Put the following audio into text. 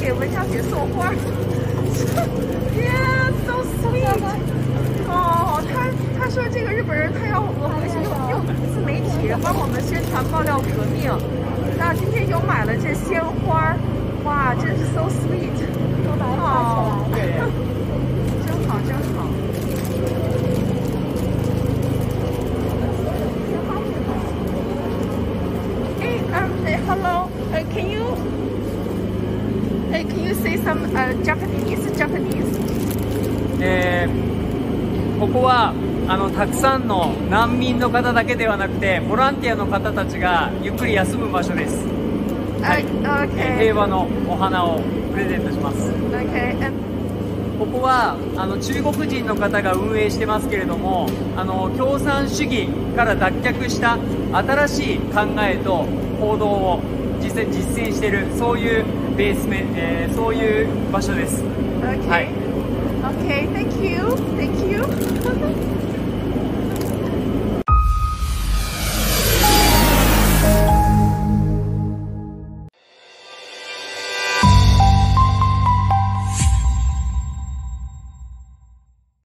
给文小姐送花。Yeah, so sweet. 哦，他他说这个日本人他要我们用用自媒体帮我们宣传爆料革命。那今天有 uh, can you say some uh, Japanese? Japanese. えーここはあのたくさんの難民の方だけではなくてボランティアの方たちがゆっくり休む場所です、Uh, えー okay. 平和のお花をプレゼントします Okay. ここはあの中国人の方が運営してますけれどもあの共産主義から脱却した新しい考えと行動を実践実践しているそういうベースメ、えー、そういう場所です。Okay. はい Okay, thank you. Thank you.